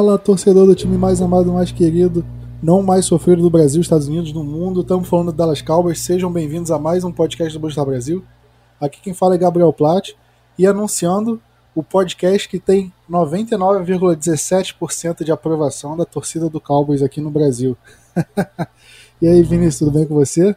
Fala, torcedor do time mais amado, mais querido, não mais sofrido do Brasil, Estados Unidos, do mundo. Estamos falando do Dallas Cowboys. Sejam bem-vindos a mais um podcast do Bolstar Brasil. Aqui quem fala é Gabriel Platt e anunciando o podcast que tem 99,17% de aprovação da torcida do Cowboys aqui no Brasil. e aí, Vinícius, tudo bem com você?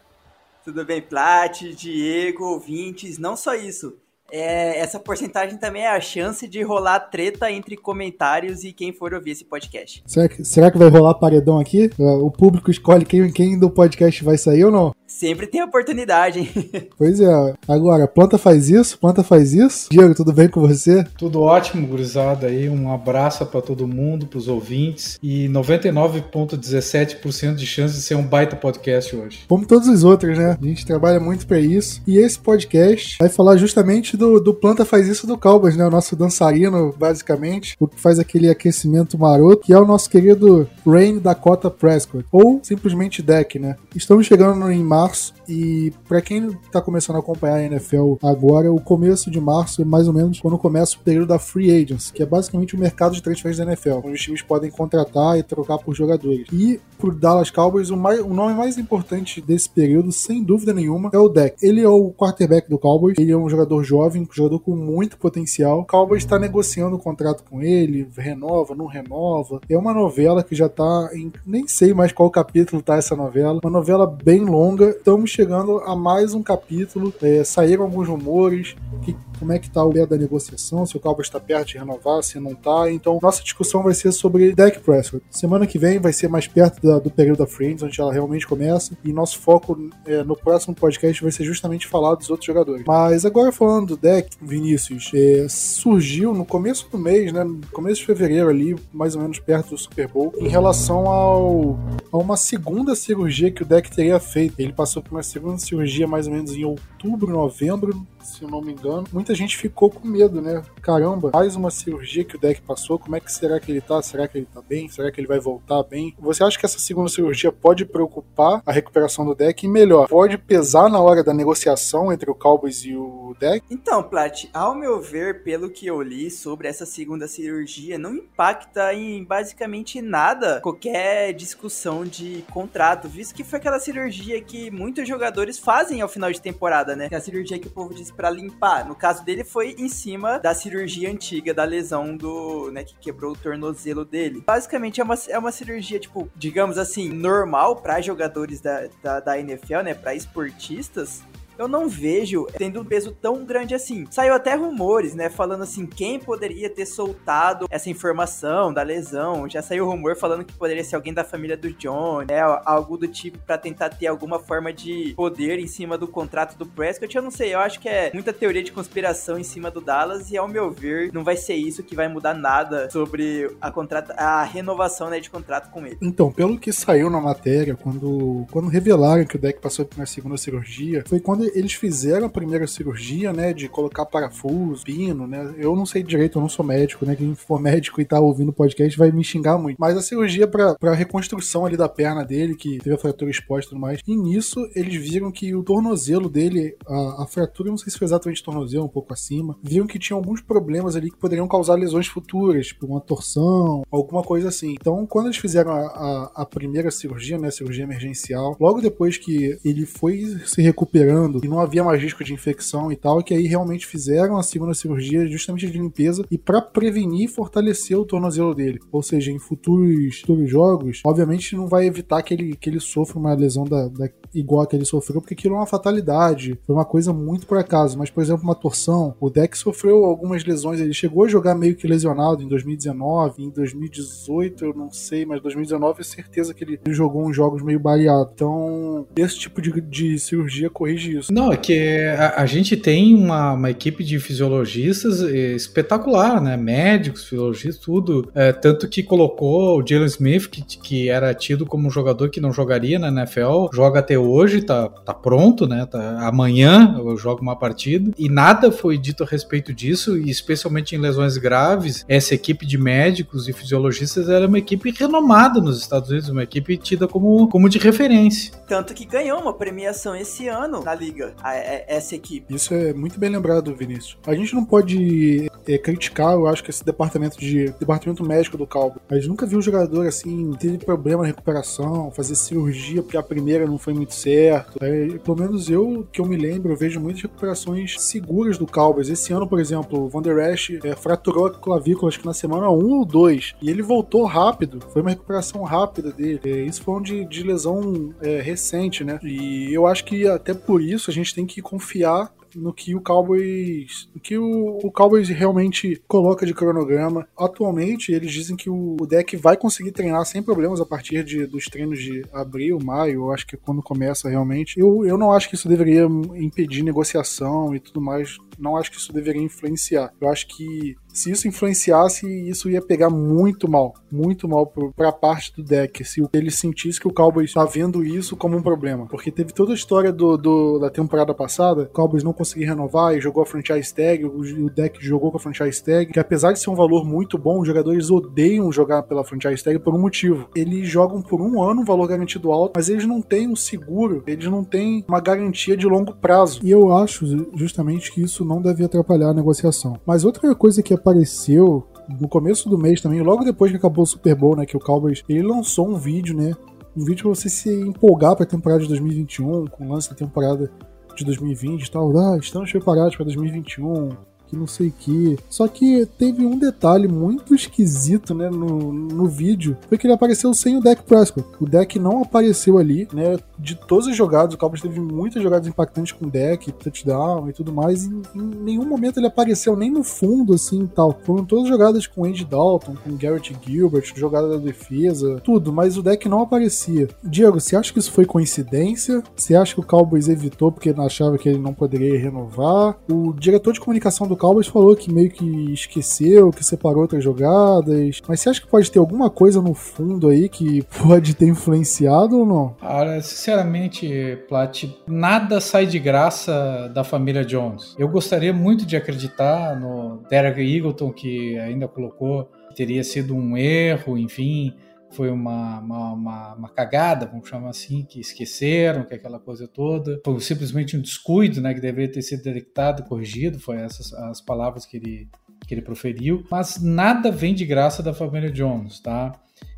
Tudo bem, Plat, Diego, ouvintes. Não só isso, é, essa porcentagem também é a chance de rolar treta entre comentários e quem for ouvir esse podcast. Será que, será que vai rolar paredão aqui? O público escolhe quem, quem do podcast vai sair ou não? Sempre tem oportunidade, hein? Pois é. Agora, planta faz isso, planta faz isso. Diego, tudo bem com você? Tudo ótimo, gurizada aí. Um abraço para todo mundo, para os ouvintes. E 99,17% de chance de ser um baita podcast hoje. Como todos os outros, né? A gente trabalha muito para isso. E esse podcast vai falar justamente do, do Planta Faz Isso do Calbas, né? O nosso dançarino, basicamente. O que faz aquele aquecimento maroto, que é o nosso querido Rain Dakota Prescott. Ou simplesmente Deck, né? Estamos chegando em março e para quem tá começando a acompanhar a NFL agora, o começo de março é mais ou menos quando começa o período da Free Agents, que é basicamente o mercado de transferências da NFL, onde os times podem contratar e trocar por jogadores. E pro Dallas Cowboys, o, mais, o nome mais importante desse período, sem dúvida nenhuma, é o Deck. Ele é o quarterback do Cowboys, ele é um jogador jovem, um jogador com muito potencial. O Cowboys está negociando o um contrato com ele, renova, não renova. É uma novela que já tá em. Nem sei mais qual capítulo tá essa novela. Uma novela bem longa. Estamos chegando a mais um capítulo. É, saíram alguns rumores que como é que tá o pé da negociação, se o Cowboys está perto de renovar, se não tá. Então, nossa discussão vai ser sobre Dak Prescott. Semana que vem vai ser mais perto da, do período da Friends, onde ela realmente começa, e nosso foco é, no próximo podcast vai ser justamente falar dos outros jogadores. Mas agora falando do Dak, Vinícius, é, surgiu no começo do mês, né, no começo de fevereiro ali, mais ou menos perto do Super Bowl, em relação ao, a uma segunda cirurgia que o Dak teria feito. Ele passou por uma segunda cirurgia mais ou menos em outubro, novembro, se não me engano. Muita gente ficou com medo, né? Caramba, mais uma cirurgia que o deck passou, como é que será que ele tá? Será que ele tá bem? Será que ele vai voltar bem? Você acha que essa segunda cirurgia pode preocupar a recuperação do deck? E melhor, pode pesar na hora da negociação entre o Cowboys e o deck? Então, Plat, ao meu ver, pelo que eu li sobre essa segunda cirurgia, não impacta em basicamente nada qualquer discussão de contrato, visto que foi aquela cirurgia que muitos jogadores fazem ao final de temporada, né? É a cirurgia que o povo diz para limpar. No caso dele foi em cima da cirurgia antiga da lesão do, né, que quebrou o tornozelo dele. Basicamente é uma, é uma cirurgia, tipo, digamos assim, normal para jogadores da, da, da NFL, né, para esportistas eu não vejo tendo um peso tão grande assim. Saiu até rumores, né, falando assim, quem poderia ter soltado essa informação da lesão. Já saiu rumor falando que poderia ser alguém da família do John, né, algo do tipo para tentar ter alguma forma de poder em cima do contrato do Prescott. Eu não sei, eu acho que é muita teoria de conspiração em cima do Dallas e ao meu ver, não vai ser isso que vai mudar nada sobre a contrata a renovação, né, de contrato com ele. Então, pelo que saiu na matéria, quando quando revelaram que o deck passou por uma segunda cirurgia, foi quando eles fizeram a primeira cirurgia, né, de colocar parafuso, pino, né, eu não sei direito, eu não sou médico, né, quem for médico e tá ouvindo o podcast vai me xingar muito, mas a cirurgia pra, pra reconstrução ali da perna dele, que teve a fratura exposta e tudo mais, e nisso eles viram que o tornozelo dele, a, a fratura, não sei se foi exatamente tornozelo, um pouco acima, viram que tinha alguns problemas ali que poderiam causar lesões futuras, tipo uma torção, alguma coisa assim. Então, quando eles fizeram a, a, a primeira cirurgia, né, cirurgia emergencial, logo depois que ele foi se recuperando e não havia mais risco de infecção e tal, que aí realmente fizeram a segunda cirurgia justamente de limpeza e para prevenir e fortalecer o tornozelo dele. Ou seja, em futuros, futuros jogos, obviamente não vai evitar que ele, que ele sofra uma lesão da, da igual a que ele sofreu, porque aquilo é uma fatalidade, foi uma coisa muito por acaso. Mas, por exemplo, uma torção, o deck sofreu algumas lesões, ele chegou a jogar meio que lesionado em 2019, em 2018, eu não sei, mas 2019 é certeza que ele jogou uns jogos meio baleado. Então, esse tipo de, de cirurgia corrige isso isso. Não, é que a, a gente tem uma, uma, equipe de fisiologistas eh, espetacular, né? Médicos, fisiologistas, tudo. É, tanto que colocou o Jalen Smith, que, que era tido como um jogador que não jogaria na NFL, joga até hoje, tá, tá pronto, né? Tá, amanhã eu jogo uma partida. E nada foi dito a respeito disso, e especialmente em lesões graves, essa equipe de médicos e fisiologistas era uma equipe renomada nos Estados Unidos, uma equipe tida como, como de referência. Tanto que ganhou uma premiação esse ano na Liga liga a, a, essa equipe. Isso é muito bem lembrado, Vinícius. A gente não pode é, criticar, eu acho que esse departamento de departamento médico do Calvo. A gente nunca viu um jogador assim ter problema na recuperação, fazer cirurgia porque a primeira não foi muito certo. É, pelo menos eu que eu me lembro, eu vejo muitas recuperações seguras do Cowboys. Esse ano, por exemplo, o Van Der Esch é, fraturou a clavícula acho que na semana 1 ou 2 e ele voltou rápido. Foi uma recuperação rápida dele. É, isso foi um de, de lesão é, recente, né? E eu acho que até por isso a gente tem que confiar no que o Cowboys, no que o, o, Cowboys realmente coloca de cronograma. Atualmente, eles dizem que o, o deck vai conseguir treinar sem problemas a partir de, dos treinos de abril, maio, eu acho que é quando começa realmente. Eu, eu não acho que isso deveria impedir negociação e tudo mais. Não acho que isso deveria influenciar. Eu acho que se isso influenciasse, isso ia pegar muito mal, muito mal para a parte do deck. Se ele sentisse que o Cowboys está vendo isso como um problema, porque teve toda a história do, do, da temporada passada, o Cowboys não conseguiu renovar e jogou a franchise tag, o, o deck jogou com a franchise tag, que apesar de ser um valor muito bom, os jogadores odeiam jogar pela franchise tag por um motivo. Eles jogam por um ano um valor garantido alto, mas eles não têm um seguro, eles não têm uma garantia de longo prazo. E eu acho justamente que isso não deve atrapalhar a negociação. Mas outra coisa que apareceu no começo do mês também, logo depois que acabou o Super Bowl, né, que o Cowboys, ele lançou um vídeo, né, um vídeo pra você se empolgar para a temporada de 2021, com o lance da temporada de 2020 e tal. Ah, estamos preparados para 2021 que não sei o que. Só que teve um detalhe muito esquisito, né, no, no vídeo, foi que ele apareceu sem o deck Prescott. O deck não apareceu ali, né, de todas as jogadas, o Cowboys teve muitas jogadas impactantes com deck, touchdown e tudo mais, e em nenhum momento ele apareceu nem no fundo, assim, tal. Foram todas jogadas com Andy Dalton, com Garrett Gilbert, jogada da defesa, tudo, mas o deck não aparecia. Diego, você acha que isso foi coincidência? Você acha que o Cowboys evitou porque achava que ele não poderia renovar? O diretor de comunicação do Cowboys falou que meio que esqueceu, que separou outras jogadas. Mas você acha que pode ter alguma coisa no fundo aí que pode ter influenciado ou não? Cara, sinceramente, Plat, nada sai de graça da família Jones. Eu gostaria muito de acreditar no Derek Eagleton, que ainda colocou que teria sido um erro, enfim foi uma, uma, uma, uma, cagada, vamos chamar assim, que esqueceram, que aquela coisa toda. Foi simplesmente um descuido, né, que deveria ter sido detectado, corrigido, foi essas as palavras que ele, que ele proferiu. Mas nada vem de graça da família Jones, tá?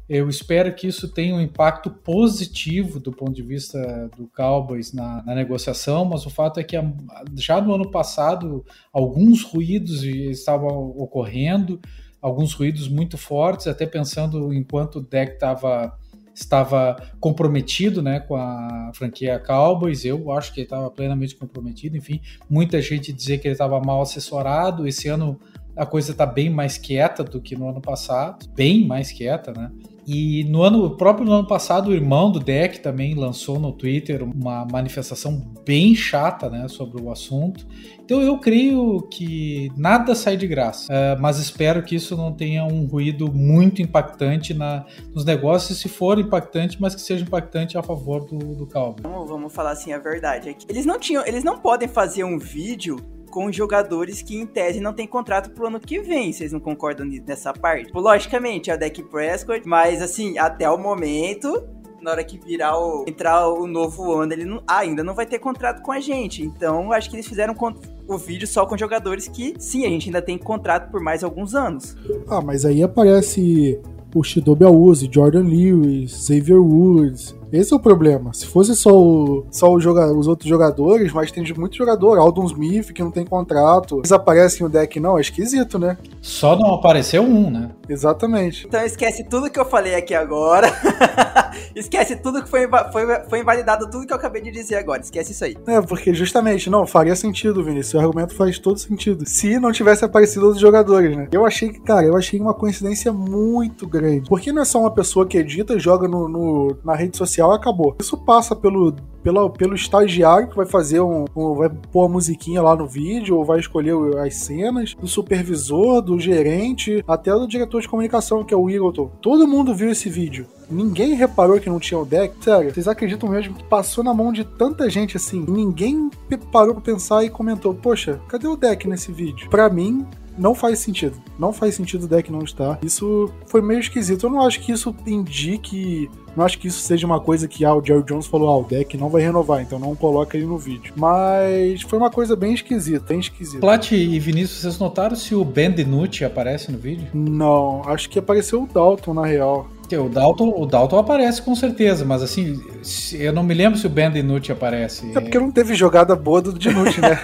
Eu espero que isso tenha um impacto positivo do ponto de vista do Cowboys na, na negociação, mas o fato é que já no ano passado alguns ruídos estavam ocorrendo, alguns ruídos muito fortes, até pensando enquanto o deck tava, estava comprometido né, com a franquia Cowboys. Eu acho que ele estava plenamente comprometido. Enfim, muita gente dizia que ele estava mal assessorado. Esse ano a coisa está bem mais quieta do que no ano passado, bem mais quieta, né? E no ano próprio no ano passado, o irmão do Deck também lançou no Twitter uma manifestação bem chata, né, sobre o assunto. Então eu creio que nada sai de graça, uh, mas espero que isso não tenha um ruído muito impactante na, nos negócios, se for impactante, mas que seja impactante a favor do, do Calvin. Vamos, vamos falar assim a verdade. É eles não tinham, eles não podem fazer um vídeo com jogadores que, em tese, não tem contrato pro ano que vem. Vocês não concordam nessa parte? Tipo, logicamente, é o deck Prescott, mas assim, até o momento, na hora que virar o entrar o novo ano, ele não, ainda não vai ter contrato com a gente. Então, acho que eles fizeram o vídeo só com jogadores que, sim, a gente ainda tem contrato por mais alguns anos. Ah, mas aí aparece o Shidobi Awuzi, Jordan Lewis, Xavier Woods, esse é o problema. Se fosse só, o, só o joga, os outros jogadores, mas tem muito jogador. Aldon Smith, que não tem contrato. Eles aparecem no deck, não. É esquisito, né? Só não apareceu um, né? Exatamente. Então esquece tudo que eu falei aqui agora. esquece tudo que foi, foi, foi invalidado, tudo que eu acabei de dizer agora. Esquece isso aí. É, porque justamente, não, faria sentido, Vinícius. O argumento faz todo sentido. Se não tivesse aparecido outros jogadores, né? Eu achei que, cara, eu achei uma coincidência muito grande. Porque não é só uma pessoa que edita e joga no, no na rede social social acabou. Isso passa pelo, pela, pelo estagiário que vai fazer um, um, vai pôr a musiquinha lá no vídeo, ou vai escolher as cenas, do supervisor, do gerente, até do diretor de comunicação, que é o Eagleton. Todo mundo viu esse vídeo. Ninguém reparou que não tinha o deck. Sério, vocês acreditam mesmo que passou na mão de tanta gente assim? Ninguém parou pra pensar e comentou: Poxa, cadê o deck nesse vídeo? Pra mim, não faz sentido. Não faz sentido o deck não estar. Isso foi meio esquisito. Eu não acho que isso indique. Não acho que isso seja uma coisa que ah, o Jerry Jones falou: ah, o deck não vai renovar, então não coloca ele no vídeo. Mas foi uma coisa bem esquisita, bem esquisita. Plat e Vinícius, vocês notaram se o Ben Dinucci aparece no vídeo? Não, acho que apareceu o Dalton na real. O Dalton, o Dalton aparece com certeza, mas assim, eu não me lembro se o Ben Dinucci aparece. É porque não teve jogada boa do Dinucci, né?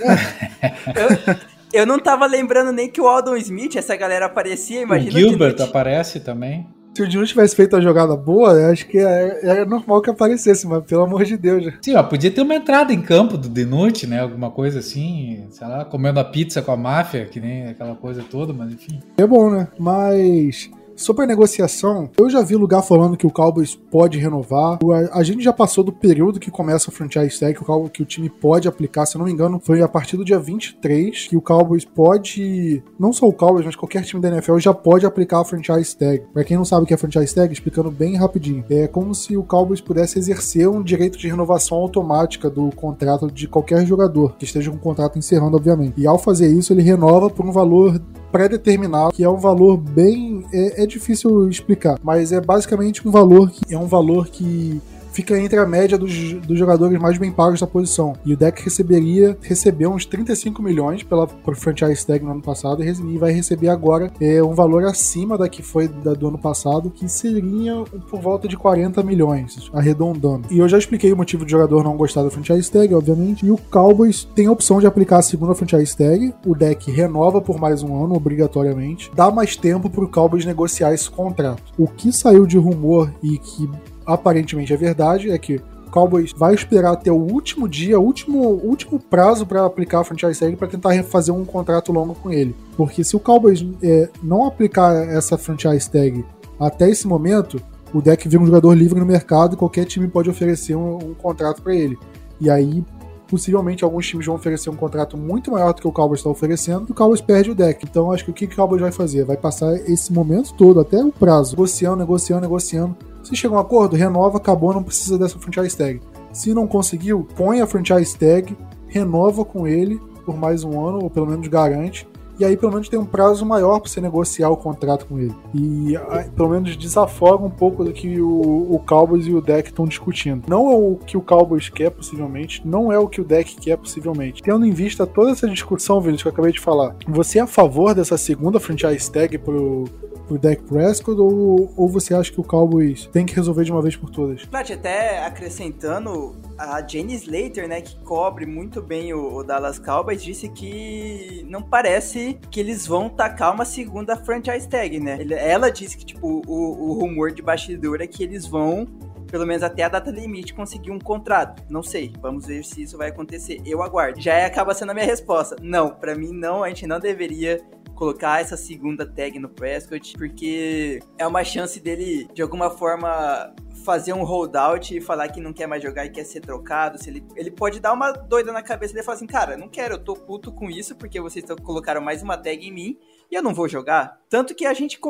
eu, eu não tava lembrando nem que o Aldon Smith, essa galera aparecia, imagina. O Gilbert o aparece também. Se o Dinucci tivesse feito a jogada boa, eu acho que era, é, era, normal que aparecesse, mas pelo amor de Deus. Sim, ó, podia ter uma entrada em campo do Dinucci, né? Alguma coisa assim, sei lá, comendo a pizza com a máfia, que nem aquela coisa toda, mas enfim. É bom, né? Mas Sobre a negociação, eu já vi lugar falando que o Cowboys pode renovar. A, gente já passou do período que começa o franchise tag, que o, que o time pode aplicar. Se eu não me engano, foi a partir do dia 23 que o Cowboys pode. Não só o Cowboys, mas qualquer time da NFL já pode aplicar a franchise tag. Pra quem não sabe o que é franchise tag, explicando bem rapidinho. É como se o Cowboys pudesse exercer um direito de renovação automática do contrato de qualquer jogador que esteja com o contrato encerrando, obviamente. E ao fazer isso, ele renova por um valor pré-determinado, que é um valor bem. É, é difícil explicar, mas é basicamente um valor que é um valor que fica entre a média dos, dos jogadores mais bem pagos da posição. E o deck receberia, recebeu uns 35 milhões pela por franchise tag no ano passado e vai receber agora é, um valor acima da que foi da, do ano passado, que seria por volta de 40 milhões, arredondando. E eu já expliquei o motivo do jogador não gostar da franchise tag, obviamente, e o Cowboys tem a opção de aplicar a segunda franchise tag, o deck renova por mais um ano, obrigatoriamente, dá mais tempo para o Cowboys negociar esse contrato. O que saiu de rumor e que aparentemente é verdade, é que o Cowboys vai esperar até o último dia, último, último prazo para aplicar a franchise tag para tentar fazer um contrato longo com ele. Porque se o Cowboys é, não aplicar essa franchise tag até esse momento, o deck vira um jogador livre no mercado e qualquer time pode oferecer um, um contrato para ele. E aí possivelmente alguns times vão oferecer um contrato muito maior do que o Cowboys está oferecendo, e o Cowboys perde o deck. Então acho que o que o Cowboys vai fazer? Vai passar esse momento todo, até o prazo, negociando, negociando, negociando, se chega a um acordo, renova, acabou, não precisa dessa franchise tag. Se não conseguiu, põe a franchise tag, renova com ele por mais um ano, ou pelo menos garante, e aí pelo menos tem um prazo maior para você negociar o contrato com ele. E aí, pelo menos desafoga um pouco do que o, o Cowboys e o deck estão discutindo. Não é o que o Cowboys quer, possivelmente, não é o que o deck quer, possivelmente. Tendo em vista toda essa discussão, Vinícius, que eu acabei de falar, você é a favor dessa segunda franchise tag pro, pro Dak Prescott ou, ou você acha que o Cowboys tem que resolver de uma vez por todas? Plat, até acrescentando, a Jenny Slater, né, que cobre muito bem o, o, Dallas Cowboys, disse que não parece que eles vão tacar uma segunda franchise tag, né? Ela disse que, tipo, o, o rumor de bastidor é que eles vão pelo menos até a data limite, conseguir um contrato. Não sei, vamos ver se isso vai acontecer. Eu aguardo. Já acaba sendo a minha resposta. Não, para mim não, a gente não deveria colocar essa segunda tag no Prescott, porque é uma chance dele, de alguma forma, fazer um holdout e falar que não quer mais jogar e quer ser trocado. Se ele, ele pode dar uma doida na cabeça dele e falar assim, cara, não quero, eu tô puto com isso porque vocês colocaram mais uma tag em mim e eu não vou jogar. Tanto que a gente,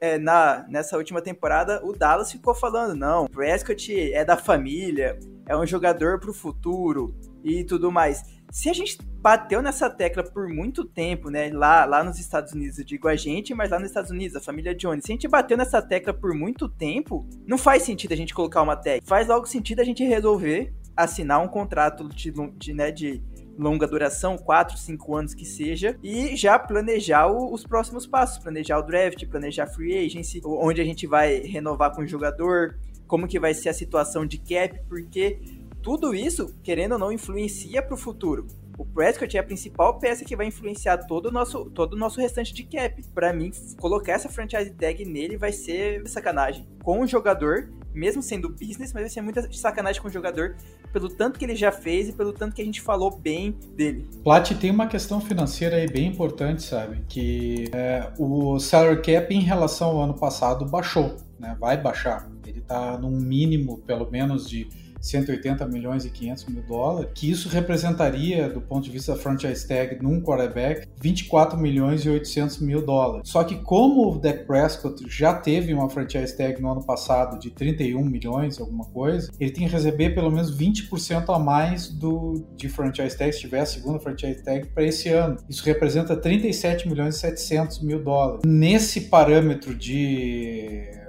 é, na, nessa última temporada, o Dallas ficou falando, não, Prescott é da família, é um jogador pro futuro e tudo mais se a gente bateu nessa tecla por muito tempo, né? Lá, lá nos Estados Unidos, eu digo a gente, mas lá nos Estados Unidos, a família Jones. Se a gente bateu nessa tecla por muito tempo, não faz sentido a gente colocar uma tag. Faz logo sentido a gente resolver assinar um contrato de, de, né, de longa duração, 4, 5 anos que seja, e já planejar o, os próximos passos, planejar o draft, planejar free agency, onde a gente vai renovar com o jogador, como que vai ser a situação de cap, porque tudo isso, querendo ou não, influencia para o futuro. O Prescott é a principal peça que vai influenciar todo o nosso, todo o nosso restante de cap. Para mim, colocar essa franchise tag nele vai ser sacanagem. Com o jogador, mesmo sendo business, mas vai ser muita sacanagem com o jogador, pelo tanto que ele já fez e pelo tanto que a gente falou bem dele. Plat tem uma questão financeira aí bem importante, sabe? Que é, o salary cap em relação ao ano passado baixou, né? Vai baixar. Ele tá num mínimo, pelo menos, de 180 milhões e 500 mil dólares, que isso representaria, do ponto de vista da franchise tag num quarterback, 24 milhões e 800 mil dólares. Só que como o Dak Prescott já teve uma franchise tag no ano passado de 31 milhões, alguma coisa, ele tem que receber pelo menos 20% a mais do de franchise tag, se tiver a segunda franchise tag, para esse ano. Isso representa 37 milhões e 700 mil dólares. Nesse parâmetro de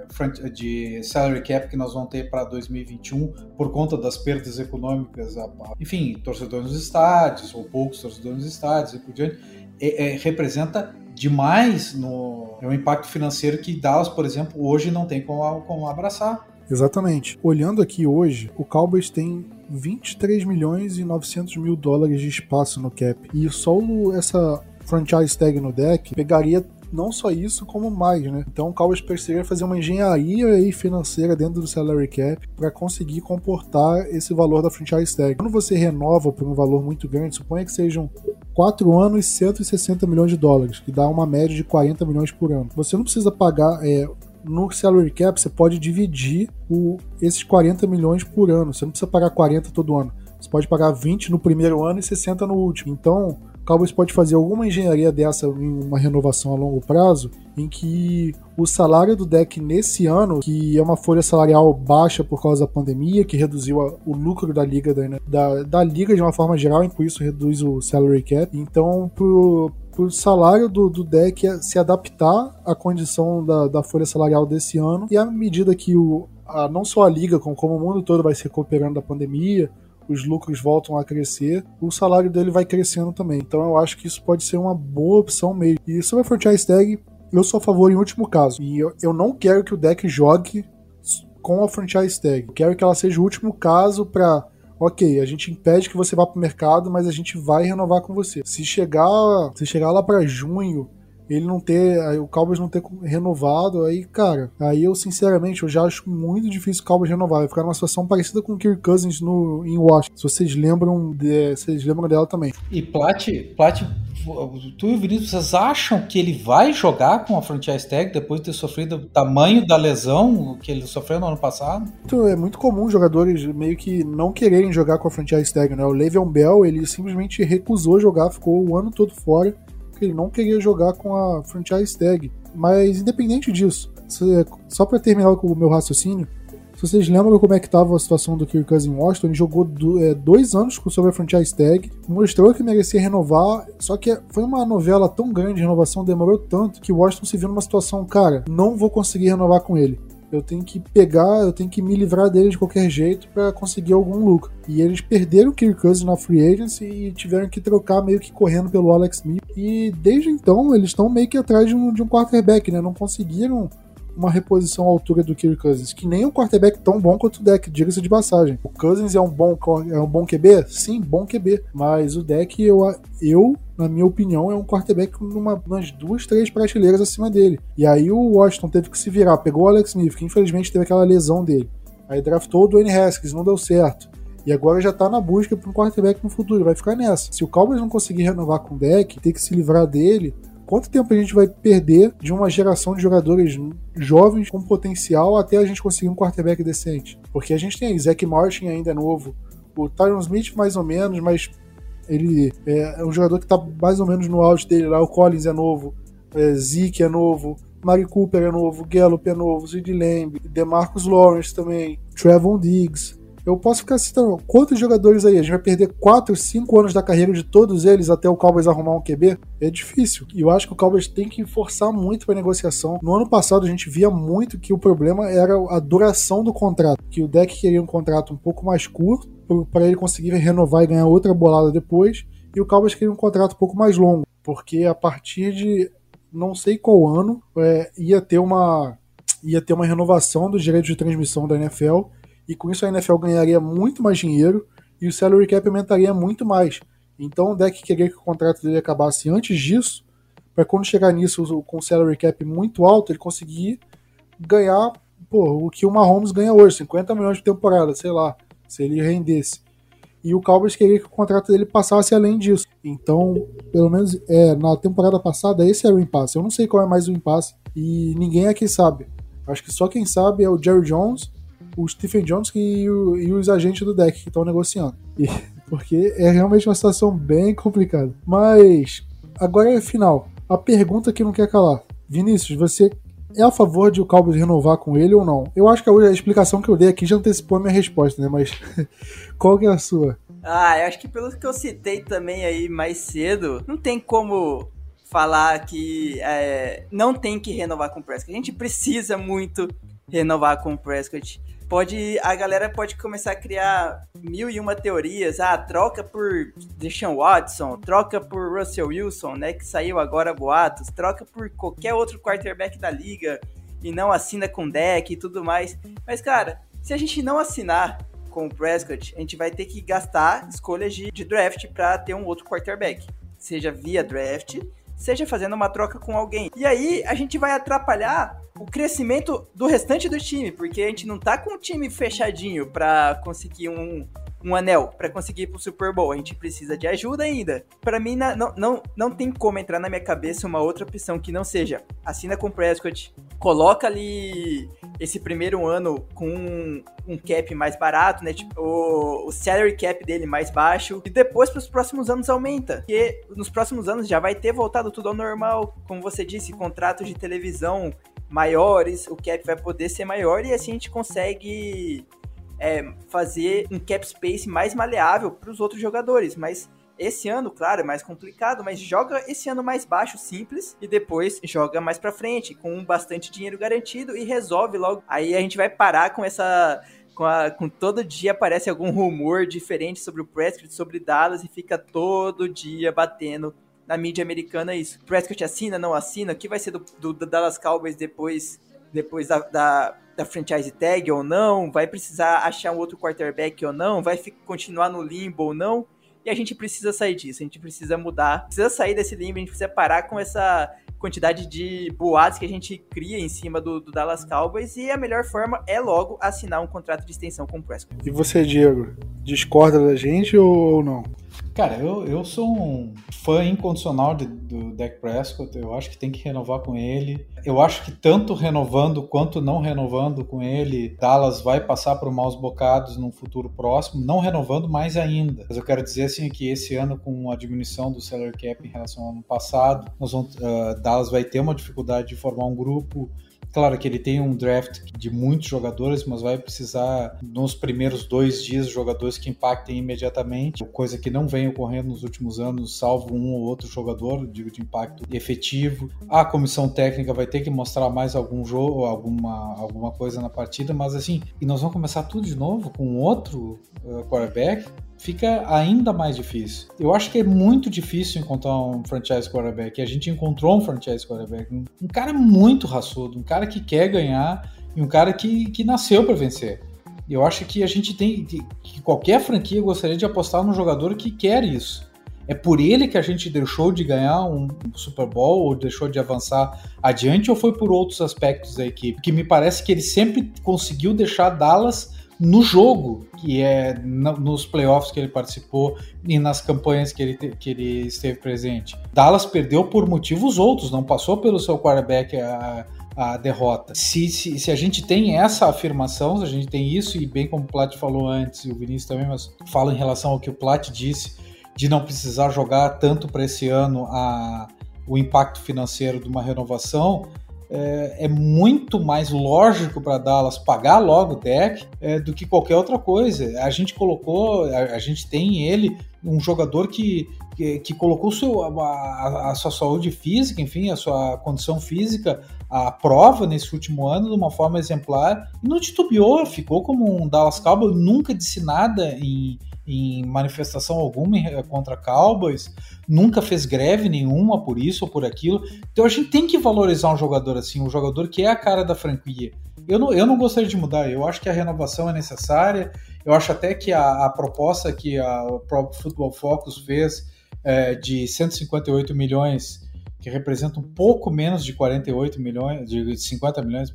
de salary cap que nós vamos ter para 2021 por conta das perdas econômicas, enfim, torcedores nos estádios ou poucos torcedores nos estádios e por diante, é, é, representa demais no é um impacto financeiro que Dallas, por exemplo, hoje não tem como, como abraçar. Exatamente. Olhando aqui hoje, o Cowboys tem 23 milhões e 900 mil dólares de espaço no cap. E só essa franchise tag no deck pegaria não só isso, como mais, né? Então o Cowboys precisaria fazer uma engenharia aí financeira dentro do salary cap para conseguir comportar esse valor da franchise tag. Quando você renova por um valor muito grande, suponha que sejam 4 anos e 160 milhões de dólares, que dá uma média de 40 milhões por ano. Você não precisa pagar é, no salary cap você pode dividir o, esses 40 milhões por ano. Você não precisa pagar 40 todo ano. Você pode pagar 20 no primeiro ano e 60 no último. Então, Cowboys pode fazer alguma engenharia dessa em uma renovação a longo prazo, em que o salário do deck nesse ano, que é uma folha salarial baixa por causa da pandemia, que reduziu a, o lucro da liga da, da, da, liga de uma forma geral, e por isso reduz o salary cap. Então, pro, pro salário do, do deck se adaptar à condição da, da folha salarial desse ano, e à medida que o, a, não só a liga, como, como o mundo todo vai se recuperando da pandemia, os lucros voltam a crescer, o salário dele vai crescendo também. Então eu acho que isso pode ser uma boa opção mesmo. E sobre a franchise tag, eu sou a favor em último caso. E eu, eu não quero que o deck jogue com a franchise tag. Eu quero que ela seja o último caso para ok, a gente impede que você vá para o mercado, mas a gente vai renovar com você. Se chegar, se chegar lá para junho ele não ter, o Cowboys não ter renovado, aí, cara, aí eu sinceramente, eu já acho muito difícil o Cowboys renovar, vai ficar numa situação parecida com o Kirk Cousins no, em Washington, se vocês lembram, de, vocês lembram dela também. E Plat, Plat tu e o Vinícius, vocês acham que ele vai jogar com a franchise tag depois de ter sofrido o tamanho da lesão que ele sofreu no ano passado? É muito comum jogadores meio que não quererem jogar com a franchise tag, né? O Le'Veon Bell, ele simplesmente recusou jogar, ficou o ano todo fora que ele não queria jogar com a franchise tag. Mas independente disso, só para terminar com o meu raciocínio, se vocês lembram como é que estava a situação do Kirk Cousins em Washington, ele jogou do, é, dois anos sobre a franchise tag, mostrou que merecia renovar, só que foi uma novela tão grande, a renovação demorou tanto, que Washington se viu numa situação, cara, não vou conseguir renovar com ele eu tenho que pegar, eu tenho que me livrar dele de qualquer jeito para conseguir algum lucro. E eles perderam o Kirk Cousins na free agency e tiveram que trocar meio que correndo pelo Alex Smith. E desde então eles estão meio que atrás de um, de um quarterback, né? Não conseguiram uma reposição à altura do Kirk Cousins, que nem um quarterback tão bom quanto o Deck, diga-se de passagem. O Cousins é um bom é um bom QB? Sim, bom QB, mas o Deck eu, eu na minha opinião, é um quarterback umas duas, três prateleiras acima dele. E aí o Washington teve que se virar, pegou o Alex Smith, que infelizmente teve aquela lesão dele. Aí draftou o Dwayne Haskins, não deu certo. E agora já tá na busca para um quarterback no futuro, vai ficar nessa. Se o Cowboys não conseguir renovar com o deck, ter que se livrar dele, quanto tempo a gente vai perder de uma geração de jogadores jovens com potencial até a gente conseguir um quarterback decente? Porque a gente tem aí, Zach Martin ainda é novo, o Tyron Smith mais ou menos, mas ele é, é um jogador que está mais ou menos no auge dele lá, o Collins é novo, é, Zeke é novo, Mari Cooper é novo, Gallup é novo, Zid Lamb, DeMarcus Lawrence também, Trevon Diggs, eu posso ficar citando quantos jogadores aí? A gente vai perder 4, 5 anos da carreira de todos eles até o Cowboys arrumar um QB? É difícil. E eu acho que o Cowboys tem que forçar muito para negociação. No ano passado a gente via muito que o problema era a duração do contrato, que o deck queria um contrato um pouco mais curto para ele conseguir renovar e ganhar outra bolada depois, e o Cowboys queria um contrato um pouco mais longo, porque a partir de não sei qual ano é, ia ter uma ia ter uma renovação dos direitos de transmissão da NFL e com isso a NFL ganharia muito mais dinheiro e o salary cap aumentaria muito mais. Então o deck queria que o contrato dele acabasse antes disso, para quando chegar nisso com o salary cap muito alto, ele conseguir ganhar pô, o que o Mahomes ganha hoje, 50 milhões de temporada, sei lá, se ele rendesse. E o Cowboys queria que o contrato dele passasse além disso. Então, pelo menos é, na temporada passada, esse era o impasse. Eu não sei qual é mais o impasse e ninguém aqui sabe. Acho que só quem sabe é o Jerry Jones o Stephen Jones e, o, e os agentes do deck que estão negociando. E, porque é realmente uma situação bem complicada. Mas agora é final. A pergunta que não quer calar. Vinícius, você é a favor de o Cowboys renovar com ele ou não? Eu acho que a explicação que eu dei aqui já antecipou a minha resposta, né? Mas qual que é a sua? Ah, eu acho que pelo que eu citei também aí mais cedo, não tem como falar que é, não tem que renovar com o Prescott. A gente precisa muito renovar com o Prescott. Pode, a galera pode começar a criar mil e uma teorias. Ah, troca por Deshaun Watson, troca por Russell Wilson, né? Que saiu agora boatos, troca por qualquer outro quarterback da liga e não assina com deck e tudo mais. Mas, cara, se a gente não assinar com o Prescott, a gente vai ter que gastar escolhas de, de draft para ter um outro quarterback. Seja via draft, seja fazendo uma troca com alguém. E aí a gente vai atrapalhar o crescimento do restante do time, porque a gente não tá com um time fechadinho para conseguir um, um anel para conseguir ir pro Super Bowl. A gente precisa de ajuda ainda. Para mim, não, não, não tem como entrar na minha cabeça uma outra opção que não seja assina com o Prescott, coloca ali esse primeiro ano com um, um cap mais barato, né? Tipo, o, o salary cap dele mais baixo. E depois, para os próximos anos, aumenta. Porque nos próximos anos já vai ter voltado tudo ao normal. Como você disse, contratos de televisão maiores, o cap vai poder ser maior e assim a gente consegue é, fazer um cap space mais maleável para os outros jogadores, mas esse ano, claro, é mais complicado, mas joga esse ano mais baixo, simples, e depois joga mais para frente, com bastante dinheiro garantido e resolve logo. Aí a gente vai parar com essa com, a, com, todo dia aparece algum rumor diferente sobre o Prescott, sobre Dallas, e fica todo dia batendo na mídia americana isso. Prescott assina, não assina, o que vai ser do, do, do Dallas Cowboys depois, depois da, da, da franchise tag ou não, vai precisar achar um outro quarterback ou não, vai continuar no limbo ou não. E a gente precisa sair disso, a gente precisa mudar, precisa sair desse limbo, a gente precisa parar com essa quantidade de boatos que a gente cria em cima do, do, Dallas Cowboys e a melhor forma é logo assinar um contrato de extensão com o Prescott. E você, Diego, discorda da gente ou não? Cara, eu, eu sou um fã incondicional de, do Dak Prescott. Eu acho que tem que renovar com ele. Eu acho que tanto renovando quanto não renovando com ele, Dallas vai passar por maus bocados no futuro próximo. Não renovando mais ainda. Mas eu quero dizer assim que esse ano, com a diminuição do salary cap em relação ao ano passado, nós vamos, uh, Dallas vai ter uma dificuldade de formar um grupo Claro que ele tem um draft de muitos jogadores, mas vai precisar, nos primeiros dois dias, jogadores que impactem imediatamente, coisa que não vem ocorrendo nos últimos anos, salvo um ou outro jogador, digo, de impacto efetivo. A comissão técnica vai ter que mostrar mais algum jogo, alguma, alguma coisa na partida, mas assim, e nós vamos começar tudo de novo com outro uh, quarterback fica ainda mais difícil. Eu acho que é muito difícil encontrar um franchise quarterback. A gente encontrou um franchise quarterback, um, um cara muito raçudo, um cara que quer ganhar e um cara que, que nasceu para vencer. Eu acho que a gente tem que qualquer franquia gostaria de apostar num jogador que quer isso. É por ele que a gente deixou de ganhar um Super Bowl ou deixou de avançar adiante ou foi por outros aspectos da equipe? Que me parece que ele sempre conseguiu deixar Dallas no jogo, que é nos playoffs que ele participou e nas campanhas que ele, que ele esteve presente. Dallas perdeu por motivos outros, não passou pelo seu quarterback a, a derrota. Se, se, se, a gente tem essa afirmação, se a gente tem isso, e bem como o Plat falou antes, e o Vinícius também, mas fala em relação ao que o Plat disse, de não precisar jogar tanto para esse ano a, o impacto financeiro de uma renovação, é, é muito mais lógico para Dallas pagar logo o deck é, do que qualquer outra coisa. A gente colocou, a, a gente tem ele, um jogador que, que, que colocou seu, a, a, sua saúde física, enfim, a sua condição física à prova nesse último ano de uma forma exemplar e não titubeou, ficou como um Dallas Cowboy, nunca disse nada em em manifestação alguma contra Cowboys, nunca fez greve nenhuma por isso ou por aquilo. Então a gente tem que valorizar um jogador assim, um jogador que é a cara da franquia. Eu não, eu não gostaria de mudar, eu acho que a renovação é necessária, eu acho até que a, a proposta que a, o Pro Football Focus fez é, de 158 milhões, que representa um pouco menos de 48 milhões, de 50 milhões,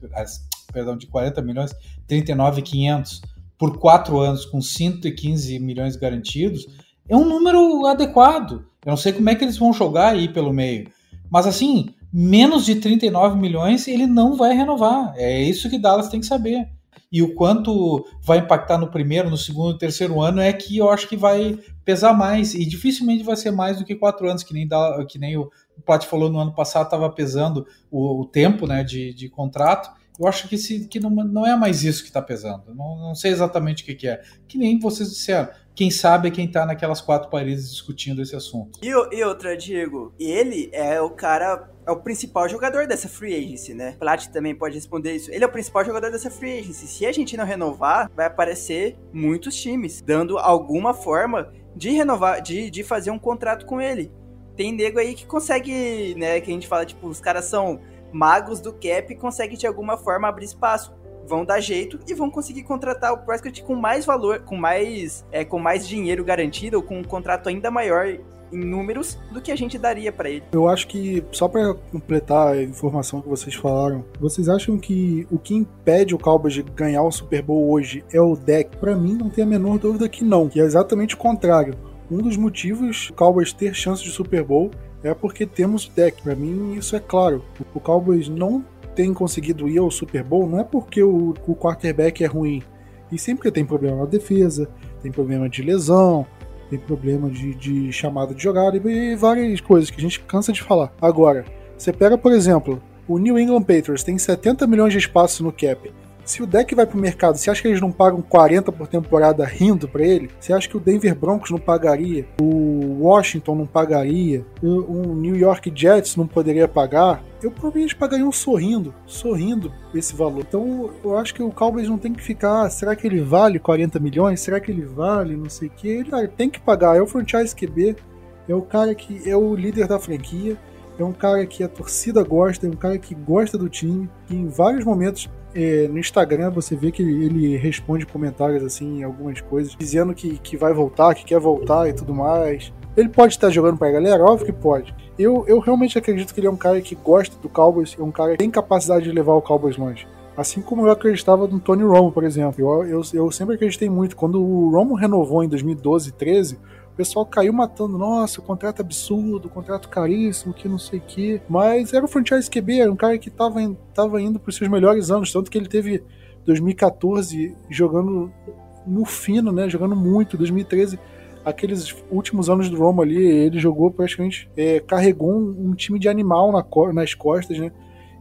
perdão, de 40 milhões, 39,500 por quatro anos com 115 milhões garantidos, é um número adequado. Eu não sei como é que eles vão jogar aí pelo meio. Mas assim, menos de 39 milhões ele não vai renovar. É isso que Dallas tem que saber. e o quanto vai impactar no primeiro, no segundo, no terceiro ano é que eu acho que vai pesar mais e dificilmente vai ser mais do que quatro anos, que nem, dá, que nem o, o Plat falou no ano passado, estava pesando o, o, tempo né, de, de contrato. Eu acho que, se, que não, não é mais isso que está pesando. Não, não sei exatamente o que, que é. Que nem vocês disseram quem sabe é quem tá naquelas quatro paredes discutindo esse assunto. E, e outra, Diego, ele é o cara é o principal jogador dessa free agency, né? Plat também pode responder isso. Ele é o principal jogador dessa free agency. Se a gente não renovar, vai aparecer muitos times dando alguma forma de renovar, de, de fazer um contrato com ele. Tem nego aí que consegue, né? Que a gente fala, tipo, os caras são magos do cap conseguem de alguma forma abrir espaço vão dar jeito e vão conseguir contratar o Prescott com mais valor, com mais, é, com mais dinheiro garantido, ou com um contrato ainda maior em números do que a gente daria para ele. Eu acho que, só para completar a informação que vocês falaram, vocês acham que o que impede o Cowboys de ganhar o Super Bowl hoje é o deck? Para mim, não tem a menor dúvida que não, que é exatamente o contrário. Um dos motivos do Cowboys ter chance de Super Bowl é porque temos deck. Para mim, isso é claro. O Cowboys não tem conseguido ir ao Super Bowl não é porque o, o quarterback é ruim, e sempre tem problema na defesa, tem problema de lesão, tem problema de, de chamada de jogada e, e várias coisas que a gente cansa de falar. Agora, você pega, por exemplo, o New England Patriots tem 70 milhões de espaço no cap. Se o deck vai pro mercado, você acha que eles não pagam 40 por temporada rindo para ele? Você acha que o Denver Broncos não pagaria? O Washington não pagaria? O New York Jets não poderia pagar? Eu provavelmente pagaria um sorrindo, sorrindo esse valor. Então eu acho que o Cowboys não tem que ficar, ah, será que ele vale 40 milhões? Será que ele vale não sei o que? Ele cara, tem que pagar, é o franchise QB, é o cara que é o líder da franquia, é um cara que a torcida gosta, é um cara que gosta do time, que em vários momentos é, no Instagram você vê que ele responde comentários assim, algumas coisas, dizendo que, que vai voltar, que quer voltar e tudo mais. Ele pode estar jogando pra galera? Óbvio que pode. Eu, eu realmente acredito que ele é um cara que gosta do Cowboys, é um cara que tem capacidade de levar o Cowboys longe. Assim como eu acreditava no Tony Romo, por exemplo. Eu, eu, eu sempre acreditei muito. Quando o Romo renovou em 2012 e 13, pessoal caiu matando, nossa, contrato absurdo, contrato caríssimo, que não sei o que. Mas era o franchise QB, era um cara que tava, tava indo para os seus melhores anos, tanto que ele teve 2014 jogando no fino, né? Jogando muito, 2013 aqueles últimos anos do Roma ali, ele jogou praticamente, é, carregou um, um, time de animal na, nas costas, né?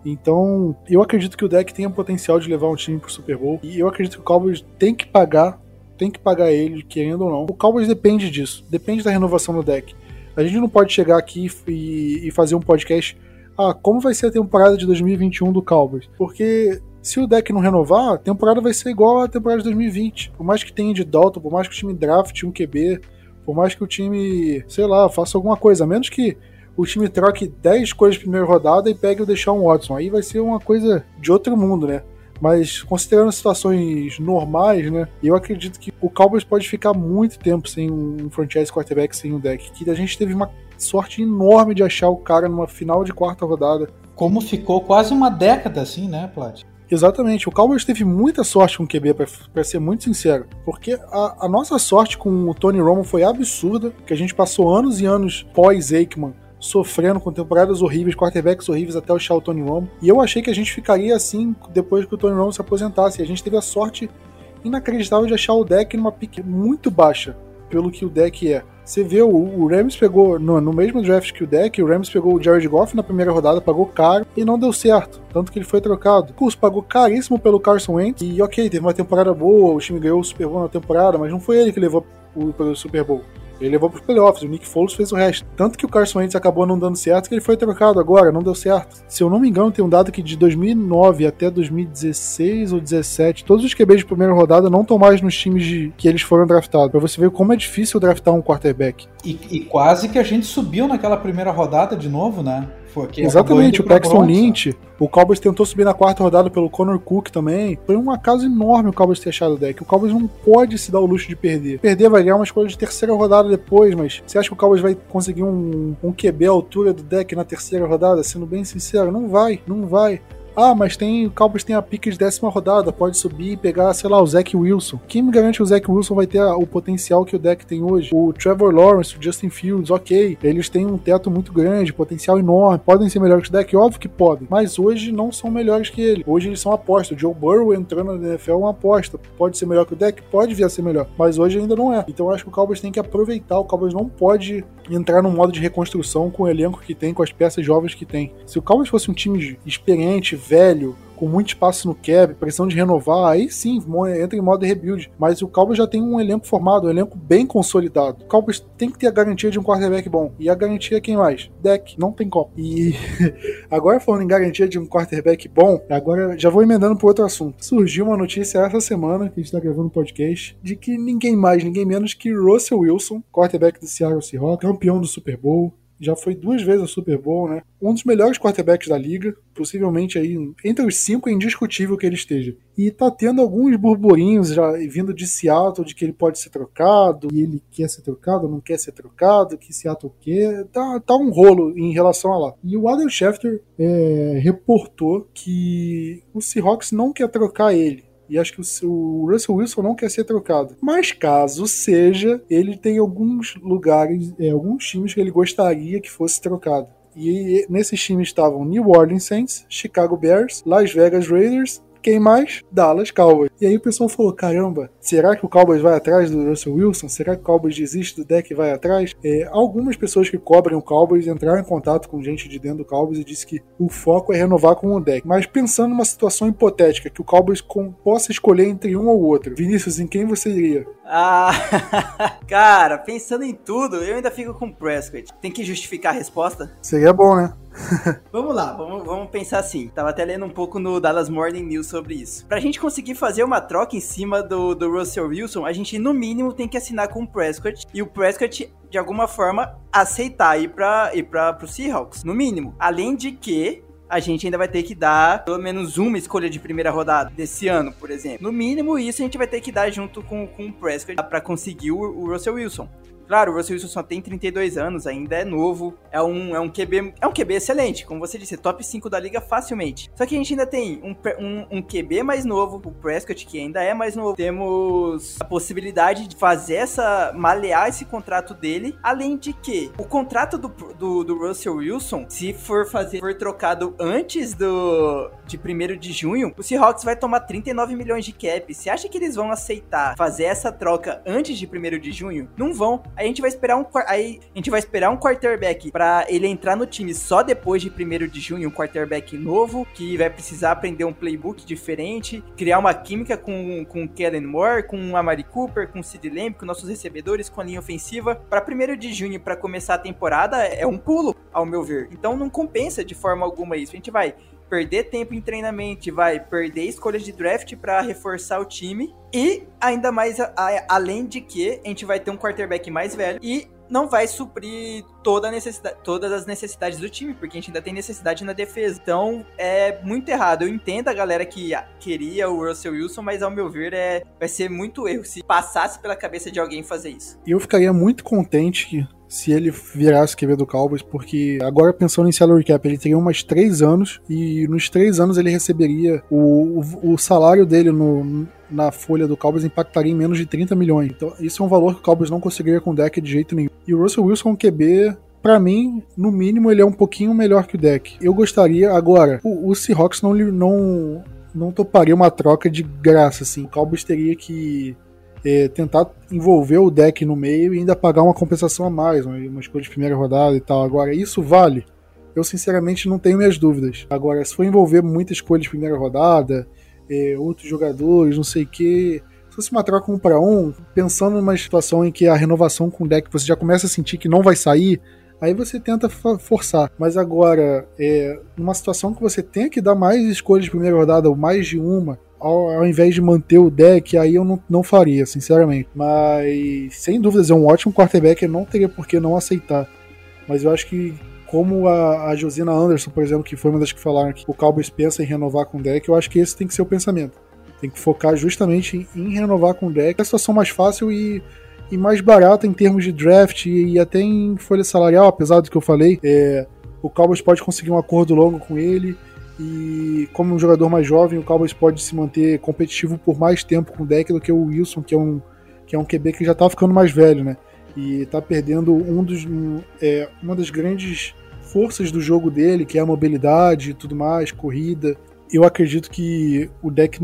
Então, eu acredito que o deck tem o potencial de levar um time pro Super Bowl. E eu acredito que o Cowboys tem que pagar tem que pagar ele, querendo ou não. O Cowboys depende disso, depende da renovação do deck. A gente não pode chegar aqui e, e fazer um podcast. Ah, como vai ser a temporada de 2021 do Cowboys? Porque se o deck não renovar, a temporada vai ser igual à temporada de 2020. Por mais que tenha de Dalton, por mais que o time draft um QB, por mais que o time, sei lá, faça alguma coisa, a menos que o time troque 10 coisas de primeira rodada e pegue o Deshaun Watson. Aí vai ser uma coisa de outro mundo, né? Mas considerando situações normais, né? Eu acredito que o Cowboys pode ficar muito tempo sem um franchise quarterback, sem um deck. Que a gente teve uma sorte enorme de achar o cara numa final de quarta rodada. Como ficou quase uma década assim, né, Plat? Exatamente. O Cowboys teve muita sorte com o QB, para ser muito sincero. Porque a, a, nossa sorte com o Tony Romo foi absurda, que a gente passou anos e anos pós-Aikman sofrendo com temporadas horríveis, quarterbacks horríveis até o Tony Romo. E eu achei que a gente ficaria assim depois que o Tony Romo se aposentasse. E a gente teve a sorte inacreditável de achar o deck numa pique muito baixa, pelo que o deck é. Você vê, o, o Rams pegou, no, no, mesmo draft que o deck, o Rams pegou o Jared Goff na primeira rodada, pagou caro e não deu certo. Tanto que ele foi trocado. O Curso pagou caríssimo pelo Carson Wentz e ok, teve uma temporada boa, o time ganhou o Super Bowl na temporada, mas não foi ele que levou o, o Super Bowl. Ele levou para os playoffs, o Nick Foles fez o resto. Tanto que o Carson Wentz acabou não dando certo que ele foi trocado agora, não deu certo. Se eu não me engano, tem um dado que de 2009 até 2016 ou 2017, todos os QBs de primeira rodada não estão mais nos times de, que eles foram draftados. Para você ver como é difícil draftar um quarterback. E, e quase que a gente subiu naquela primeira rodada de novo, né? Exatamente, o Paxton Lynch. O Cowboys tentou subir na quarta rodada pelo Connor Cook também. Foi um acaso enorme o Cowboys ter achado o deck. O Cowboys não pode se dar o luxo de perder. Perder vai ganhar uma escolha de terceira rodada depois, mas você acha que o Cowboys vai conseguir um, um QB à altura do deck na terceira rodada? Sendo bem sincero, não vai, não vai. Ah, mas tem o Cowboys tem a pique de décima rodada, pode subir e pegar, sei lá, o Zach Wilson. Quem me garante que o Zach Wilson vai ter a, o potencial que o deck tem hoje? O Trevor Lawrence, o Justin Fields, ok. Eles têm um teto muito grande, potencial enorme, podem ser melhores que o deck, óbvio que podem. Mas hoje não são melhores que ele. Hoje eles são aposta. O Joe Burrow entrando na NFL é uma aposta. Pode ser melhor que o deck? Pode vir a ser melhor. Mas hoje ainda não é. Então eu acho que o Cowboys tem que aproveitar. O Cowboys não pode entrar num modo de reconstrução com o elenco que tem, com as peças jovens que tem. Se o Cowboys fosse um time experiente, velho, com muito espaço no cap, pressão de renovar, aí sim, entra em modo de rebuild. Mas o Cowboys já tem um elenco formado, um elenco bem consolidado. O Cowboys tem que ter a garantia de um quarterback bom. E a garantia é quem mais? Deck, não tem copo. E agora falando em garantia de um quarterback bom, agora já vou emendando para outro assunto. Surgiu uma notícia essa semana, que a gente está gravando um podcast, de que ninguém mais, ninguém menos que Russell Wilson, quarterback do Seattle Seahawks, campeão do Super Bowl, já foi duas vezes ao Super Bowl, né? Um dos melhores quarterbacks da liga, possivelmente aí entre os cinco é indiscutível que ele esteja. E tá tendo alguns burburinhos já vindo de Seattle de que ele pode ser trocado, e ele quer ser trocado, não quer ser trocado, que Seattle quer. Tá, tá um rolo em relação a lá. E o Adam Schefter é, reportou que o Seahawks não quer trocar ele. E acho que o Russell Wilson não quer ser trocado. Mas caso seja, ele tem alguns lugares, é, alguns times que ele gostaria que fosse trocado. E nesses times estavam New Orleans Saints, Chicago Bears, Las Vegas Raiders quem mais? Dallas Cowboys. E aí o pessoal falou: caramba, será que o Cowboys vai atrás do Russell Wilson? Será que o Cowboys desiste do deck e vai atrás? É, algumas pessoas que cobrem o Cowboys entraram em contato com gente de dentro do Cowboys e disse que o foco é renovar com o deck. Mas pensando numa situação hipotética, que o Cowboys com, possa escolher entre um ou outro, Vinícius, em quem você iria? Ah, cara, pensando em tudo, eu ainda fico com o Prescott. Tem que justificar a resposta? Seria bom, né? vamos lá, vamos, vamos pensar assim. Tava até lendo um pouco no Dallas Morning News sobre isso. Pra gente conseguir fazer uma troca em cima do, do Russell Wilson, a gente no mínimo tem que assinar com o Prescott. E o Prescott, de alguma forma, aceitar ir, pra, ir pra, pro Seahawks. No mínimo. Além de que a gente ainda vai ter que dar pelo menos uma escolha de primeira rodada desse ano, por exemplo. No mínimo, isso a gente vai ter que dar junto com, com o Prescott para conseguir o, o Russell Wilson. Claro, o Russell Wilson só tem 32 anos, ainda é novo, é um, é um QB, é um QB excelente, como você disse, top 5 da liga facilmente. Só que a gente ainda tem um, um, um QB mais novo, o Prescott, que ainda é mais novo. Temos a possibilidade de fazer essa, malear esse contrato dele, além de que o contrato do, do, do Russell Wilson, se for fazer, for trocado antes do, de 1 de junho, o Seahawks vai tomar 39 milhões de cap. Você acha que eles vão aceitar fazer essa troca antes de 1 de junho? Não vão a gente vai esperar um aí a gente vai esperar um quarterback para ele entrar no time só depois de 1 de junho, um quarterback novo que vai precisar aprender um playbook diferente, criar uma química com com o Kellen Moore, com a Mari Cooper, com o Sid Lamb, com nossos recebedores, com a linha ofensiva. Para 1 de junho para começar a temporada é um pulo, ao meu ver. Então não compensa de forma alguma isso. A gente vai perder tempo em treinamento, vai perder escolhas de draft para reforçar o time e ainda mais a, a, além de que a gente vai ter um quarterback mais velho e não vai suprir toda todas as necessidades do time, porque a gente ainda tem necessidade na defesa. Então é muito errado. Eu entendo a galera que queria o Russell Wilson, mas ao meu ver é, vai ser muito erro se passasse pela cabeça de alguém fazer isso. Eu ficaria muito contente se ele virasse QB do Cowboys, porque agora pensando em salary cap, ele teria umas três anos e nos três anos ele receberia o, o, o salário dele no, na folha do Cowboys impactaria em menos de 30 milhões. Então, isso é um valor que o Cowboys não conseguiria com o deck de jeito nenhum. E o Russell Wilson QB para mim, no mínimo, ele é um pouquinho melhor que o deck. Eu gostaria, agora, o, o Seahawks não, não, não toparia uma troca de graça, assim. O Cowboys teria que é, tentar envolver o deck no meio e ainda pagar uma compensação a mais, uma, uma escolha de primeira rodada e tal. Agora, isso vale? Eu sinceramente não tenho minhas dúvidas. Agora, se for envolver muita escolha de primeira rodada, é, outros jogadores, não sei o que. Se fosse uma troca um para um, pensando numa situação em que a renovação com o deck você já começa a sentir que não vai sair, aí você tenta forçar. Mas agora, é, numa situação que você tem que dar mais escolhas de primeira rodada, ou mais de uma, ao, ao, invés de manter o deck, aí eu não, não faria, sinceramente. Mas, sem dúvidas, é um ótimo quarterback, eu não teria por que não aceitar. Mas eu acho que, como a, a Josina Anderson, por exemplo, que foi uma das que falaram que o Cowboys pensa em renovar com o deck, eu acho que esse tem que ser o pensamento. Tem que focar justamente em, em renovar com o deck. É a situação mais fácil e, e mais barata em termos de draft e, até em folha salarial, apesar do que eu falei. É, o Cowboys pode conseguir um acordo longo com ele E como um jogador mais jovem, o Cowboys pode se manter competitivo por mais tempo com o deck do que o Wilson, que é um, que é um QB que já tá ficando mais velho, né? E tá perdendo um dos, um, é, uma das grandes forças do jogo dele, que é a mobilidade e tudo mais, corrida. Eu acredito que o deck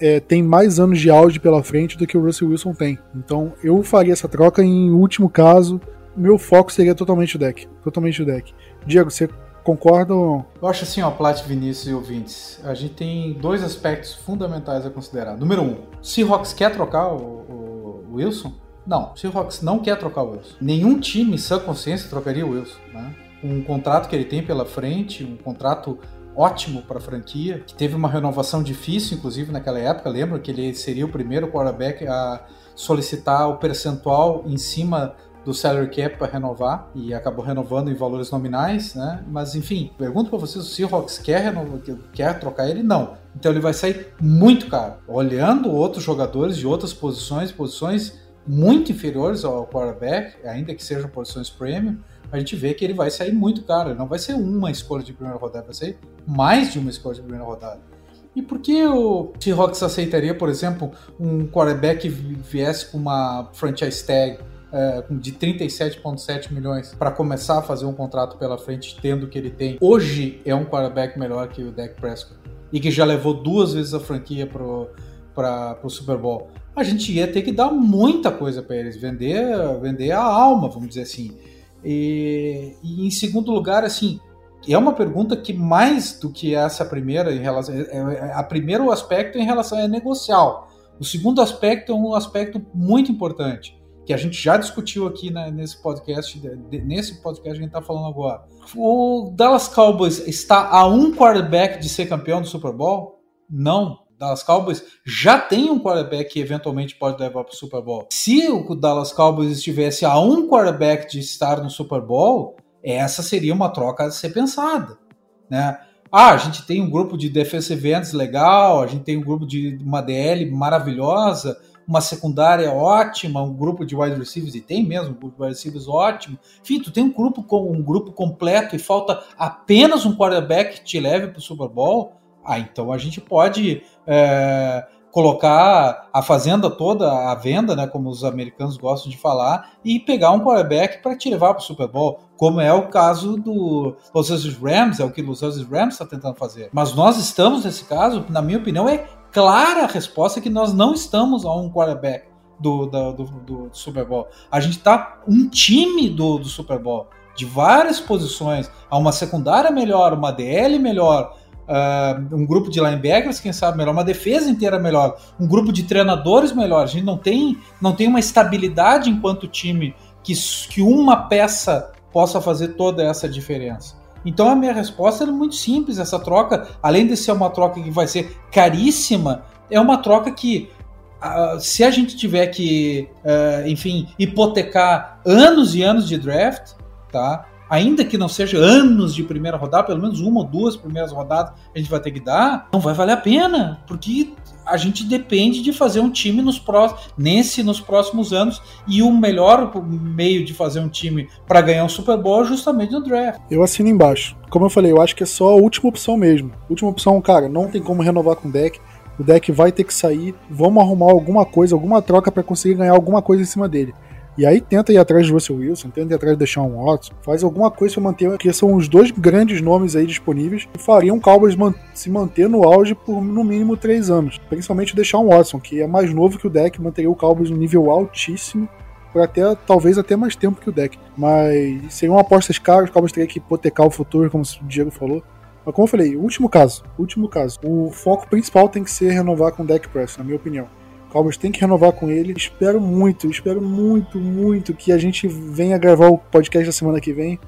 é, tem mais anos de auge pela frente do que o Russell Wilson tem. Então eu faria essa troca em último caso. Meu foco seria totalmente o deck. Totalmente o deck. Diego, você não? Eu acho assim, ó, Plat, Vinícius e ouvintes, a gente tem dois aspectos fundamentais a considerar. Número um, Seahawks quer trocar o, o Wilson? Não, Seahawks não quer trocar o Wilson. Nenhum time, sã consciência, trocaria o Wilson. Né? Um contrato que ele tem pela frente, um contrato ótimo para a franquia, que teve uma renovação difícil, inclusive naquela época. Lembra que ele seria o primeiro quarterback a solicitar o percentual em cima do salary cap para renovar e acabou renovando em valores nominais, né? Mas enfim, pergunto para vocês, o Seahawks quer renovar, quer trocar ele? Não. Então ele vai sair muito caro. Olhando outros jogadores de outras posições, posições muito inferiores ao quarterback, ainda que sejam posições premium, a gente vê que ele vai sair muito caro. Ele não vai ser uma escolha de primeira rodada, vai ser mais de uma escolha de primeira rodada. E por que o Seahawks aceitaria, por exemplo, um quarterback que viesse com uma franchise tag é, de 37,7 milhões para começar a fazer um contrato pela frente, tendo que ele tem. Hoje é um quarterback melhor que o Dak Prescott e que já levou duas vezes a franquia para o Super Bowl. A gente ia ter que dar muita coisa para eles, vender, vender a alma, vamos dizer assim. E, e, em segundo lugar, assim, é uma pergunta que mais do que essa primeira em relação, é, é, a primeiro aspecto em relação é negocial. O segundo aspecto é um aspecto muito importante que a gente já discutiu aqui né, nesse podcast, nesse podcast que a gente está falando agora. O Dallas Cowboys está a um quarterback de ser campeão do Super Bowl? Não. Dallas Cowboys já tem um quarterback que eventualmente pode levar para o Super Bowl. Se o Dallas Cowboys estivesse a um quarterback de estar no Super Bowl, essa seria uma troca a ser pensada, né? Ah, a gente tem um grupo de defensive ends legal, a gente tem um grupo de uma DL maravilhosa, uma secundária ótima, um grupo de wide receivers, e tem mesmo um grupo de wide receivers ótimo. Enfim, tu tem um grupo, com, um grupo completo e falta apenas um quarterback que te leve para o Super Bowl. Ah, então a gente pode é, colocar a fazenda toda à venda, né, como os americanos gostam de falar, e pegar um quarterback para te levar para o Super Bowl, como é o caso do Los Angeles Rams, é o que Los Angeles Rams está tentando fazer. Mas nós estamos nesse caso, na minha opinião, é clara resposta que nós não estamos a um quarterback do, do, do, do Super Bowl. A gente está um time do, do Super Bowl, de várias posições, a uma secundária melhor, uma DL melhor, uh, um grupo de linebackers, quem sabe melhor, uma defesa inteira melhor, um grupo de treinadores melhor. A gente não tem, não tem uma estabilidade enquanto time que, que uma peça possa fazer toda essa diferença. Então a minha resposta é muito simples. Essa troca, além de ser uma troca que vai ser caríssima, é uma troca que uh, se a gente tiver que, uh, enfim, hipotecar anos e anos de draft, tá? Ainda que não seja anos de primeira rodada, pelo menos uma ou duas primeiras rodadas a gente vai ter que dar, não vai valer a pena, porque a gente depende de fazer um time nos próximos, nesse nos próximos anos e o melhor meio de fazer um time para ganhar um Super Bowl é justamente no draft. Eu assino embaixo. Como eu falei, eu acho que é só a última opção mesmo. Última opção, cara, não tem como renovar com o deck. O deck vai ter que sair. Vamos arrumar alguma coisa, alguma troca para conseguir ganhar alguma coisa em cima dele. E aí tenta ir atrás de Russell Wilson, tenta ir atrás de um Watson, faz alguma coisa para manter, que são os dois grandes nomes aí disponíveis que fariam o Cowboys man se manter no auge por no mínimo três anos. Principalmente um Watson, que é mais novo que o deck, manteria o Cowboys no nível altíssimo por até talvez até mais tempo que o deck. Mas seriam apostas caras, o Cowboys teria que hipotecar o futuro, como o Diego falou. Mas como eu falei, último caso, último caso. O foco principal tem que ser renovar com o deck press, na minha opinião. Cowboys tem que renovar com ele. Espero muito, espero muito, muito que a gente venha gravar o podcast da semana que vem,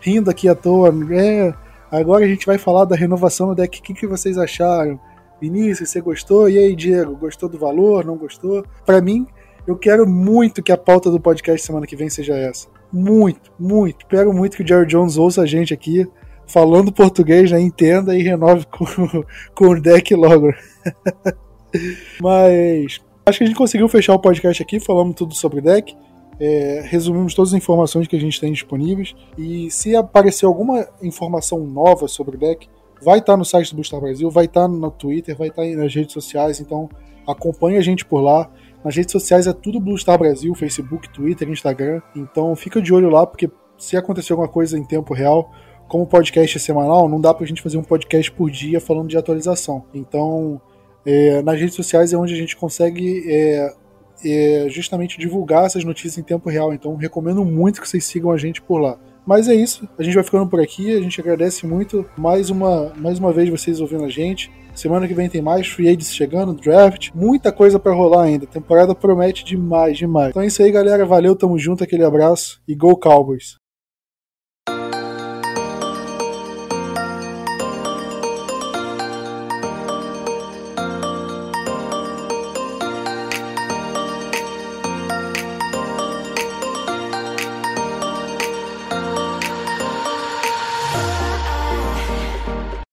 rindo aqui à toa. É, agora a gente vai falar da renovação do deck. O que, que vocês acharam? Vinícius, você gostou? E aí, Diego, gostou do valor? Não gostou? Para mim, eu quero muito que a pauta do podcast semana que vem seja essa. Muito, muito. Espero muito que o Jerry Jones ouça a gente aqui, falando português, né? entenda e renove com, com o deck logo. Mas Acho que a gente conseguiu fechar o podcast aqui, falamos tudo sobre o deck. É, resumimos todas as informações que a gente tem disponíveis. E se aparecer alguma informação nova sobre o deck, vai estar tá no site do Booster Brasil, vai estar tá no Twitter, vai estar tá nas redes sociais, então acompanhe a gente por lá. Nas redes sociais é tudo Blue Star Brasil, Facebook, Twitter, Instagram. Então fica de olho lá, porque se acontecer alguma coisa em tempo real, como o podcast é semanal, não dá pra gente fazer um podcast por dia falando de atualização. Então, é, nas redes sociais é onde a gente consegue é, é, justamente divulgar essas notícias em tempo real. Então, recomendo muito que vocês sigam a gente por lá. Mas é isso, a gente vai ficando por aqui, a gente agradece muito mais uma, mais uma vez vocês ouvindo a gente. Semana que vem tem mais Free Agents chegando, draft, muita coisa para rolar ainda. A temporada promete demais, demais. Então é isso aí, galera. Valeu, tamo junto, aquele abraço e Go Cowboys!